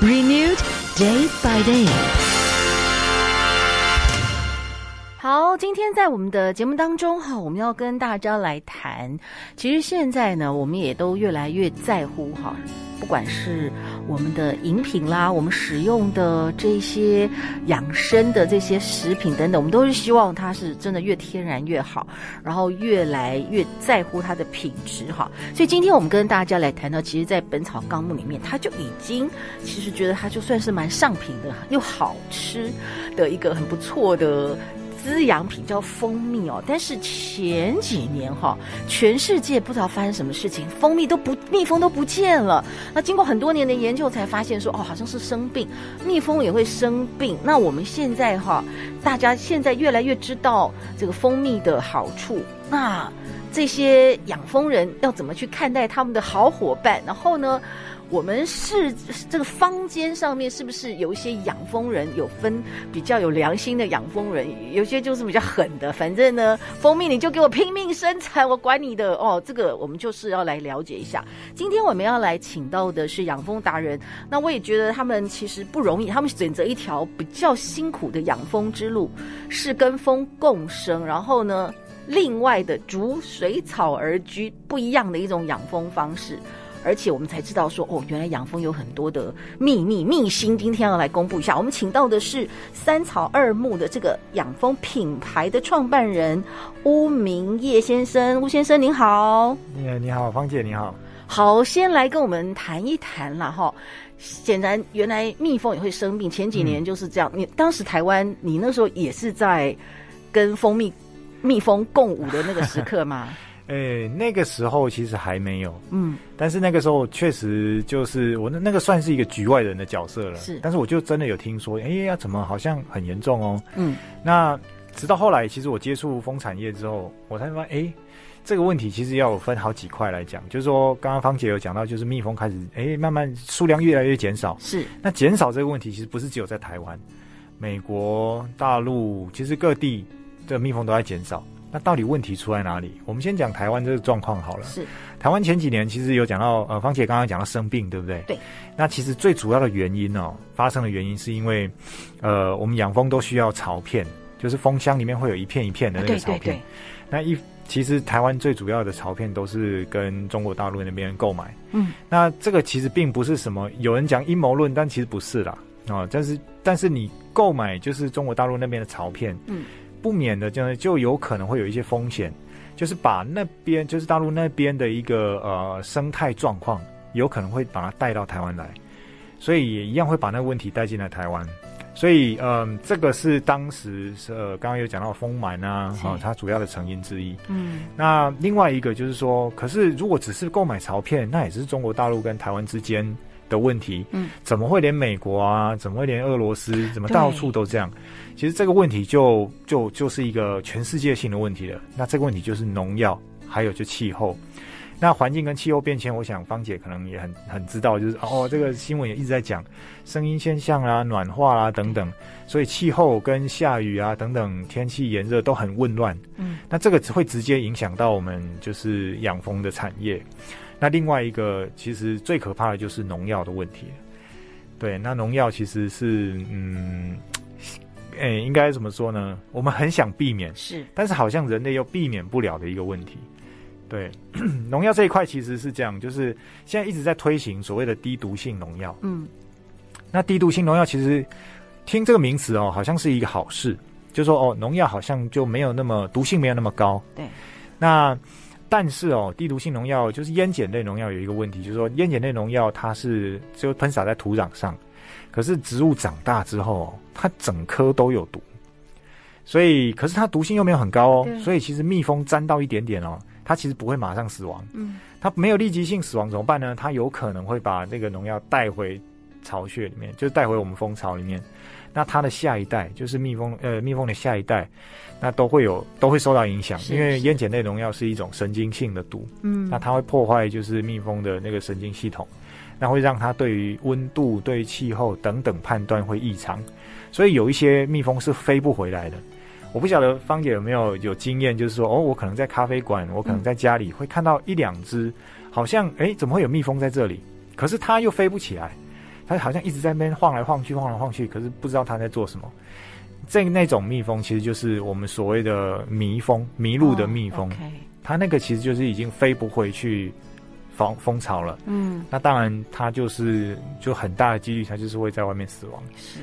renewed day by day. 好，今天在我们的节目当中哈，我们要跟大家来谈，其实现在呢，我们也都越来越在乎哈，不管是我们的饮品啦，我们使用的这些养生的这些食品等等，我们都是希望它是真的越天然越好，然后越来越在乎它的品质哈。所以今天我们跟大家来谈到，其实，在《本草纲目》里面，它就已经其实觉得它就算是蛮上品的，又好吃的一个很不错的。滋养品叫蜂蜜哦，但是前几年哈，全世界不知道发生什么事情，蜂蜜都不，蜜蜂都不见了。那经过很多年的研究，才发现说哦，好像是生病，蜜蜂也会生病。那我们现在哈，大家现在越来越知道这个蜂蜜的好处。那这些养蜂人要怎么去看待他们的好伙伴？然后呢？我们是这个坊间上面是不是有一些养蜂人有分比较有良心的养蜂人，有些就是比较狠的。反正呢，蜂蜜你就给我拼命生产，我管你的哦。这个我们就是要来了解一下。今天我们要来请到的是养蜂达人，那我也觉得他们其实不容易，他们选择一条比较辛苦的养蜂之路，是跟蜂共生，然后呢，另外的逐水草而居，不一样的一种养蜂方式。而且我们才知道说，哦，原来养蜂有很多的秘密秘辛，今天要来公布一下。我们请到的是三草二木的这个养蜂品牌的创办人乌明业先生。乌先生您好，你你好，芳姐你好。好，先来跟我们谈一谈啦哈。显然，原来蜜蜂也会生病，前几年就是这样。嗯、你当时台湾，你那时候也是在跟蜂蜜蜜蜂共舞的那个时刻吗？诶、欸，那个时候其实还没有，嗯，但是那个时候确实就是我那那个算是一个局外人的角色了，是，但是我就真的有听说，哎、欸、呀，怎么好像很严重哦，嗯，那直到后来，其实我接触蜂产业之后，我才发现，哎、欸，这个问题其实要有分好几块来讲，就是说，刚刚芳姐有讲到，就是蜜蜂开始，哎、欸，慢慢数量越来越减少，是，那减少这个问题其实不是只有在台湾，美国大陆其实各地的蜜蜂都在减少。那到底问题出在哪里？我们先讲台湾这个状况好了。是，台湾前几年其实有讲到，呃，芳姐刚刚讲到生病，对不对？对。那其实最主要的原因哦，发生的原因是因为，呃，我们养蜂都需要巢片，就是蜂箱里面会有一片一片的那个巢片。啊、对对对。那一其实台湾最主要的巢片都是跟中国大陆那边购买。嗯。那这个其实并不是什么有人讲阴谋论，但其实不是啦。啊、哦，但是但是你购买就是中国大陆那边的巢片。嗯。不免的，就就有可能会有一些风险，就是把那边就是大陆那边的一个呃生态状况，有可能会把它带到台湾来，所以也一样会把那个问题带进来台湾。所以，嗯、呃，这个是当时是呃刚刚有讲到丰满啊，它主要的成因之一。嗯，那另外一个就是说，可是如果只是购买潮片，那也是中国大陆跟台湾之间的问题。嗯，怎么会连美国啊，怎么会连俄罗斯，怎么到处都这样？其实这个问题就就就是一个全世界性的问题了。那这个问题就是农药，还有就气候。那环境跟气候变迁，我想芳姐可能也很很知道，就是哦，这个新闻也一直在讲声音现象啊、暖化啊等等。所以气候跟下雨啊等等，天气炎热都很混乱。嗯，那这个只会直接影响到我们就是养蜂的产业。那另外一个，其实最可怕的就是农药的问题。对，那农药其实是嗯。诶、欸，应该怎么说呢？我们很想避免，是，但是好像人类又避免不了的一个问题。对，农药这一块其实是这样，就是现在一直在推行所谓的低毒性农药。嗯，那低毒性农药其实听这个名词哦，好像是一个好事，就是说哦，农药好像就没有那么毒性没有那么高。对，那但是哦，低毒性农药就是烟碱类农药有一个问题，就是说烟碱类农药它是就喷洒在土壤上。可是植物长大之后，它整棵都有毒，所以可是它毒性又没有很高哦，所以其实蜜蜂沾到一点点哦，它其实不会马上死亡。嗯，它没有立即性死亡怎么办呢？它有可能会把那个农药带回巢穴里面，就带回我们蜂巢里面。那它的下一代就是蜜蜂，呃，蜜蜂的下一代，那都会有都会受到影响，因为烟碱类农药是一种神经性的毒，嗯，那它会破坏就是蜜蜂的那个神经系统，那会让它对于温度、对气候等等判断会异常，所以有一些蜜蜂是飞不回来的。我不晓得芳姐有没有有经验，就是说，哦，我可能在咖啡馆，我可能在家里会看到一两只，好像，哎，怎么会有蜜蜂在这里？可是它又飞不起来。它好像一直在那边晃来晃去，晃来晃去，可是不知道它在做什么。这那种蜜蜂其实就是我们所谓的迷蜂，迷路的蜜蜂。Oh. 它那个其实就是已经飞不回去蜂蜂巢了。嗯，那当然它就是就很大的几率，它就是会在外面死亡。是，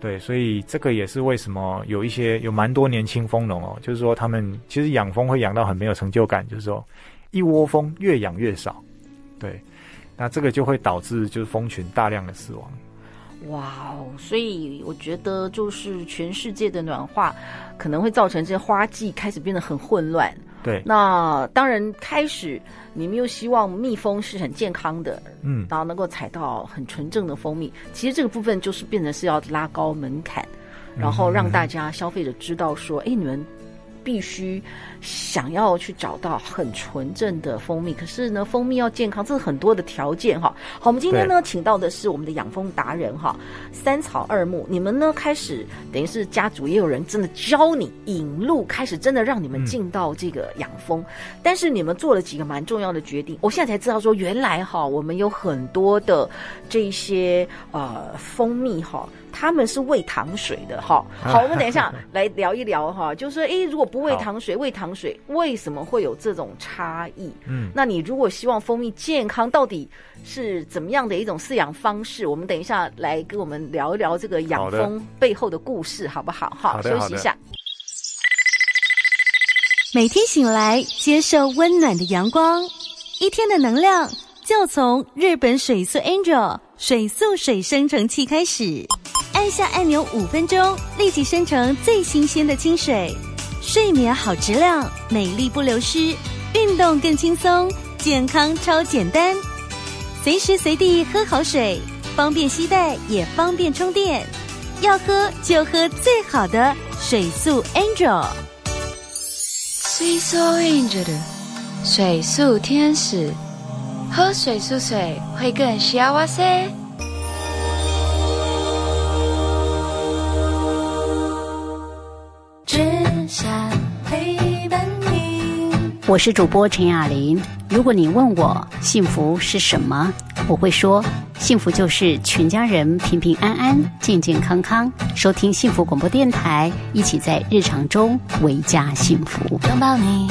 对，所以这个也是为什么有一些有蛮多年轻蜂农哦，就是说他们其实养蜂会养到很没有成就感，就是说一窝蜂越养越少。对。那这个就会导致就是蜂群大量的死亡。哇哦！所以我觉得就是全世界的暖化可能会造成这些花季开始变得很混乱。对。那当然，开始你们又希望蜜蜂是很健康的，嗯，然后能够采到很纯正的蜂蜜。其实这个部分就是变成是要拉高门槛，然后让大家消费者知道说，哎，你们。必须想要去找到很纯正的蜂蜜，可是呢，蜂蜜要健康，这是很多的条件哈。好，我们今天呢，请到的是我们的养蜂达人哈，三草二木。你们呢，开始等于是家族也有人真的教你引路，开始真的让你们进到这个养蜂。嗯。但是你们做了几个蛮重要的决定，我现在才知道说，原来哈，我们有很多的这些呃蜂蜜哈。他们是喂糖水的哈，好，我们等一下来聊一聊哈，就是说，诶，如果不喂糖水，喂糖水为什么会有这种差异？嗯，那你如果希望蜂蜜健康，到底是怎么样的一种饲养方式？我们等一下来跟我们聊一聊这个养蜂背后的故事，好不好？好，休息一下。每天醒来，接受温暖的阳光，一天的能量就从日本水素 Angel 水素水生成器开始。按下按钮，五分钟立即生成最新鲜的清水，睡眠好质量，美丽不流失，运动更轻松，健康超简单，随时随地喝好水，方便携带也方便充电，要喝就喝最好的水素 Angel。水素 Angel，水素天使，喝水素水会更幸せ。我是主播陈雅玲。如果你问我幸福是什么，我会说，幸福就是全家人平平安安、健健康康，收听幸福广播电台，一起在日常中为家幸福。拥抱你，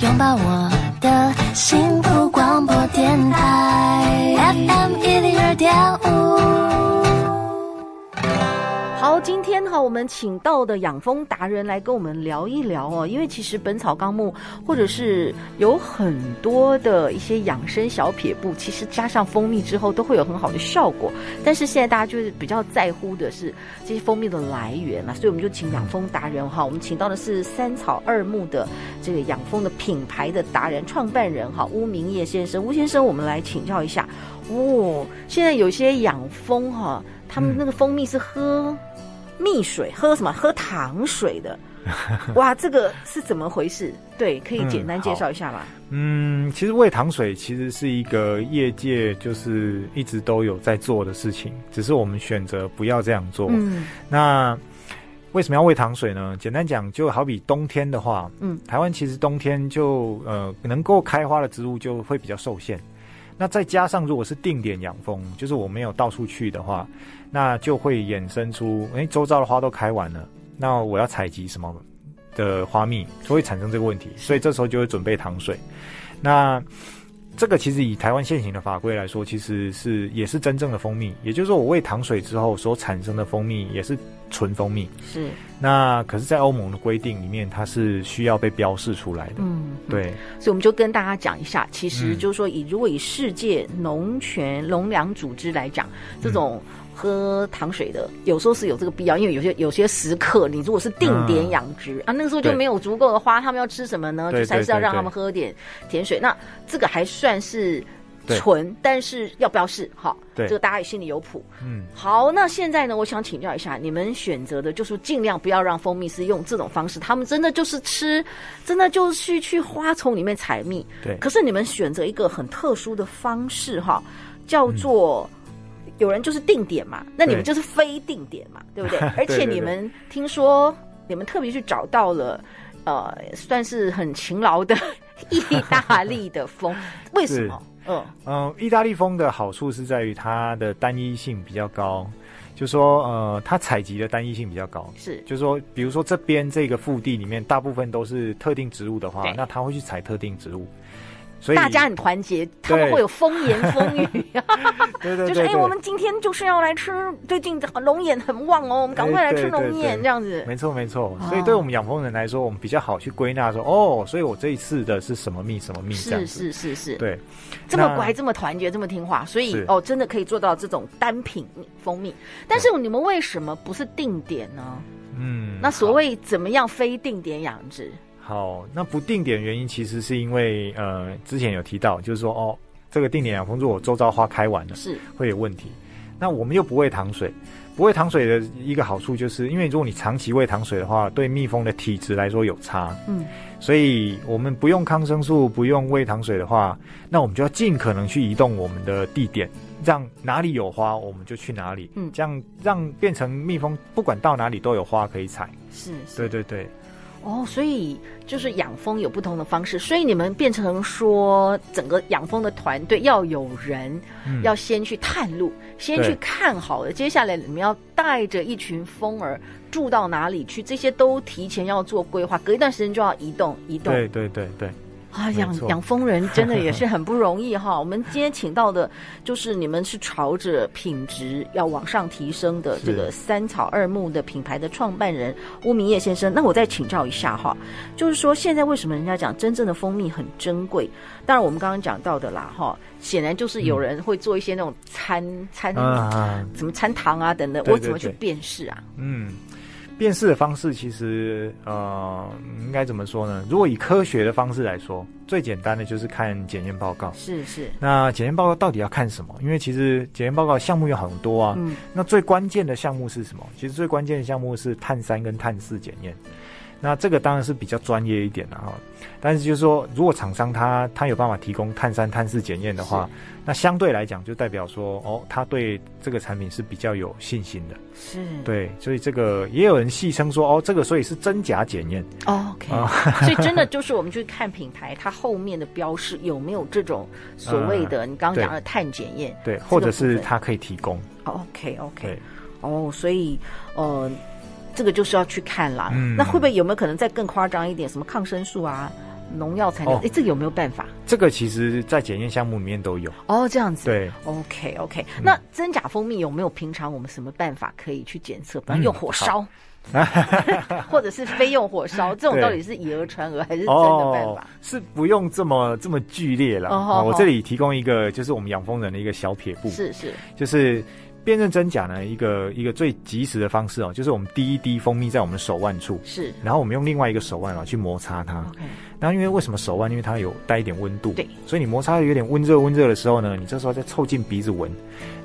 拥抱我的幸福广播电台，FM 一零二点五。好，今天哈，我们请到的养蜂达人来跟我们聊一聊哦。因为其实《本草纲目》或者是有很多的一些养生小撇步，其实加上蜂蜜之后都会有很好的效果。但是现在大家就是比较在乎的是这些蜂蜜的来源嘛，所以我们就请养蜂达人哈，我们请到的是三草二木的这个养蜂的品牌的达人创办人哈，巫明业先生。巫先生，我们来请教一下哦。现在有些养蜂哈，他们那个蜂蜜是喝。蜜水喝什么？喝糖水的，哇，这个是怎么回事？对，可以简单介绍一下吗？嗯，其实喂糖水其实是一个业界就是一直都有在做的事情，只是我们选择不要这样做。嗯，那为什么要喂糖水呢？简单讲，就好比冬天的话，嗯，台湾其实冬天就呃能够开花的植物就会比较受限。那再加上如果是定点养蜂，就是我没有到处去的话。那就会衍生出，哎，周遭的花都开完了，那我要采集什么的花蜜，就会产生这个问题，所以这时候就会准备糖水。那这个其实以台湾现行的法规来说，其实是也是真正的蜂蜜，也就是说我喂糖水之后所产生的蜂蜜也是纯蜂蜜。是。那可是，在欧盟的规定里面，它是需要被标示出来的。嗯，对。所以我们就跟大家讲一下，其实就是说，以如果以世界农权农粮组织来讲，这种。喝糖水的有时候是有这个必要，因为有些有些时刻，你如果是定点养殖、嗯、啊，那个时候就没有足够的花，他们要吃什么呢？就还是要让他们喝点甜水。那这个还算是纯，但是要标示好，对，这个大家也心里有谱。嗯，好，那现在呢，我想请教一下，你们选择的就是尽量不要让蜂蜜是用这种方式，他们真的就是吃，真的就是去去花丛里面采蜜。对，可是你们选择一个很特殊的方式，哈，叫做。嗯有人就是定点嘛，那你们就是非定点嘛，对，对不对？而且你们听说你们特别去找到了，呃，算是很勤劳的 意大利的蜂，为什么？嗯。嗯，意大利风的好处是在于它的单一性比较高，就说呃，它采集的单一性比较高，是，就是说，比如说这边这个腹地里面大部分都是特定植物的话，那它会去采特定植物。所以大家很团结，他们会有风言风语，对对 对，就是哎、欸，我们今天就是要来吃，最近龙眼很旺哦，我们赶快来吃龙眼这样子。没错没错，所以对我们养蜂人来说，我们比较好去归纳说，哦，所以我这一次的是什么蜜什么蜜这样子。是是是是，对，这么乖，这么团结，这么听话，所以哦，真的可以做到这种单品蜂蜜。但是你们为什么不是定点呢？嗯，那所谓怎么样非定点养殖？好，那不定点原因其实是因为呃，之前有提到，就是说哦，这个定点养蜂如果周遭花开完了，是会有问题。那我们又不喂糖水，不喂糖水的一个好处就是，因为如果你长期喂糖水的话，对蜜蜂的体质来说有差。嗯，所以我们不用抗生素，不用喂糖水的话，那我们就要尽可能去移动我们的地点，让哪里有花我们就去哪里。嗯，这样让变成蜜蜂不管到哪里都有花可以采。是，是，对对对。哦，所以就是养蜂有不同的方式，所以你们变成说整个养蜂的团队要有人，嗯、要先去探路，先去看好了，接下来你们要带着一群蜂儿住到哪里去，这些都提前要做规划，隔一段时间就要移动移动。对对对对。啊，养养蜂人真的也是很不容易哈。我们今天请到的，就是你们是朝着品质要往上提升的这个三草二木的品牌的创办人乌明业先生。那我再请教一下哈，就是说现在为什么人家讲真正的蜂蜜很珍贵？当然我们刚刚讲到的啦哈，显然就是有人会做一些那种掺掺什么掺糖啊等等，我怎么去辨识啊？嗯。辨识的方式其实，呃，应该怎么说呢？如果以科学的方式来说，最简单的就是看检验报告。是是。那检验报告到底要看什么？因为其实检验报告项目有很多啊。嗯。那最关键的项目是什么？其实最关键的项目是碳三跟碳四检验。那这个当然是比较专业一点的哈，但是就是说，如果厂商他他有办法提供碳三、碳四检验的话，那相对来讲就代表说，哦，他对这个产品是比较有信心的。是，对，所以这个也有人戏称说，哦，这个所以是真假检验。OK，所以真的就是我们去看品牌，它后面的标示有没有这种所谓的你刚刚讲的碳检验，对，或者是它可以提供。OK OK，哦，所以呃。这个就是要去看啦，嗯、那会不会有没有可能再更夸张一点？什么抗生素啊、农药才能？哎、哦，这个有没有办法？这个其实，在检验项目里面都有。哦，这样子。对，OK OK、嗯。那真假蜂蜜有没有平常我们什么办法可以去检测？比方用火烧，嗯、或者是非用火烧？这种到底是以讹传讹还是真的办法？哦、是不用这么这么剧烈了。哦，我这里提供一个，就是我们养蜂人的一个小撇步。是是，就是。辨认真假呢，一个一个最及时的方式哦，就是我们滴一滴蜂蜜在我们手腕处，是，然后我们用另外一个手腕啊去摩擦它。然后因为为什么手腕？因为它有带一点温度，对，所以你摩擦有点温热温热的时候呢，你这时候再凑近鼻子闻，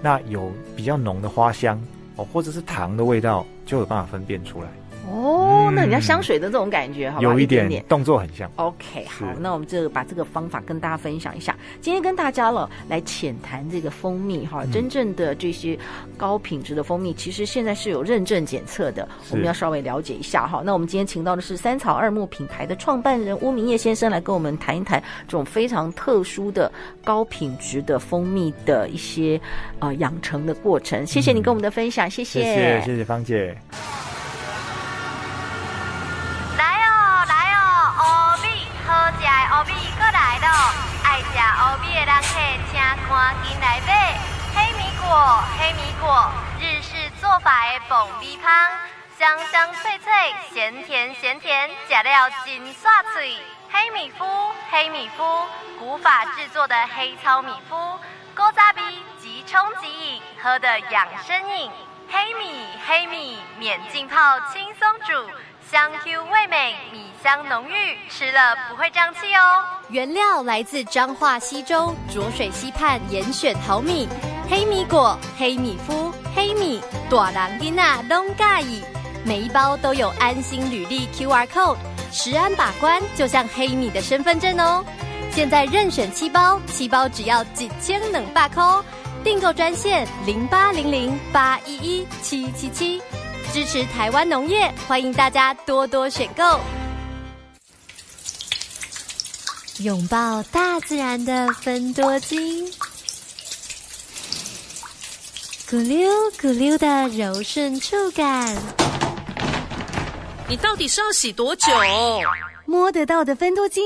那有比较浓的花香哦，或者是糖的味道，就有办法分辨出来。哦，嗯、那人家香水的这种感觉，好吧，有一点，点点动作很像。OK，好，那我们这个把这个方法跟大家分享一下。今天跟大家了来浅谈这个蜂蜜哈，真正的这些高品质的蜂蜜，其实现在是有认证检测的，我们要稍微了解一下哈。那我们今天请到的是三草二木品牌的创办人乌明业先生来跟我们谈一谈这种非常特殊的高品质的蜂蜜的一些呃养成的过程。谢谢你跟我们的分享，谢谢，谢谢，谢谢芳姐。赶紧来买黑米果。黑米果，日式做法的爆米香，香香脆脆，咸甜咸甜，吃了真爽脆。黑米麸，黑米麸，古法制作的黑糙米麸，古早味即冲即饮，喝的养生饮。黑米，黑米，免浸泡，轻松煮。香 Q 味美，米香浓郁，吃了不会胀气哦。原料来自彰化溪州浊水溪畔严选好米，黑米果、黑米麸、黑米，大人囡仔拢喜欢。每一包都有安心履历 QR code，食安把关就像黑米的身份证哦。现在任选七包，七包只要几千冷霸扣。订购专线零八零零八一一七七七，支持台湾农业，欢迎大家多多选购。拥抱大自然的芬多精，咕溜咕溜的柔顺触感。你到底是要洗多久？摸得到的芬多精，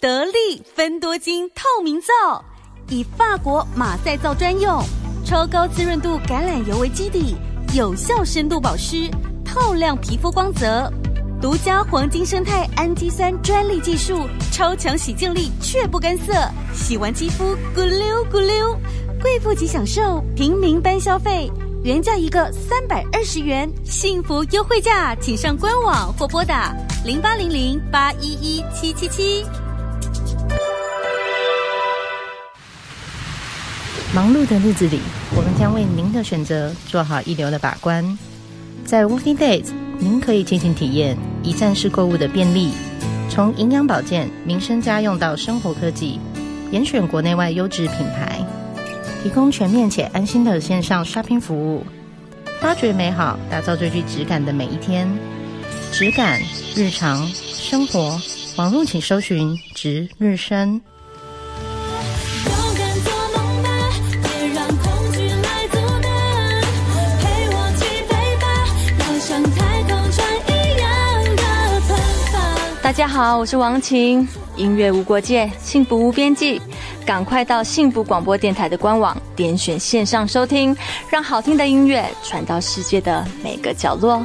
得力芬多精透明皂。以法国马赛皂专用，超高滋润度橄榄油为基底，有效深度保湿，透亮皮肤光泽。独家黄金生态氨基酸专利技术，超强洗净力却不干涩，洗完肌肤咕溜咕溜。贵妇级享受，平民般消费，原价一个三百二十元，幸福优惠价，请上官网或拨打零八零零八一一七七七。忙碌的日子里，我们将为您的选择做好一流的把关。在 Working Days，您可以尽情体验一站式购物的便利，从营养保健、民生家用到生活科技，严选国内外优质品牌，提供全面且安心的线上 shopping 服务，发掘美好，打造最具质感的每一天。质感、日常、生活，网络请搜寻“值日生”。大家好，我是王琴。音乐无国界，幸福无边际。赶快到幸福广播电台的官网，点选线上收听，让好听的音乐传到世界的每个角落。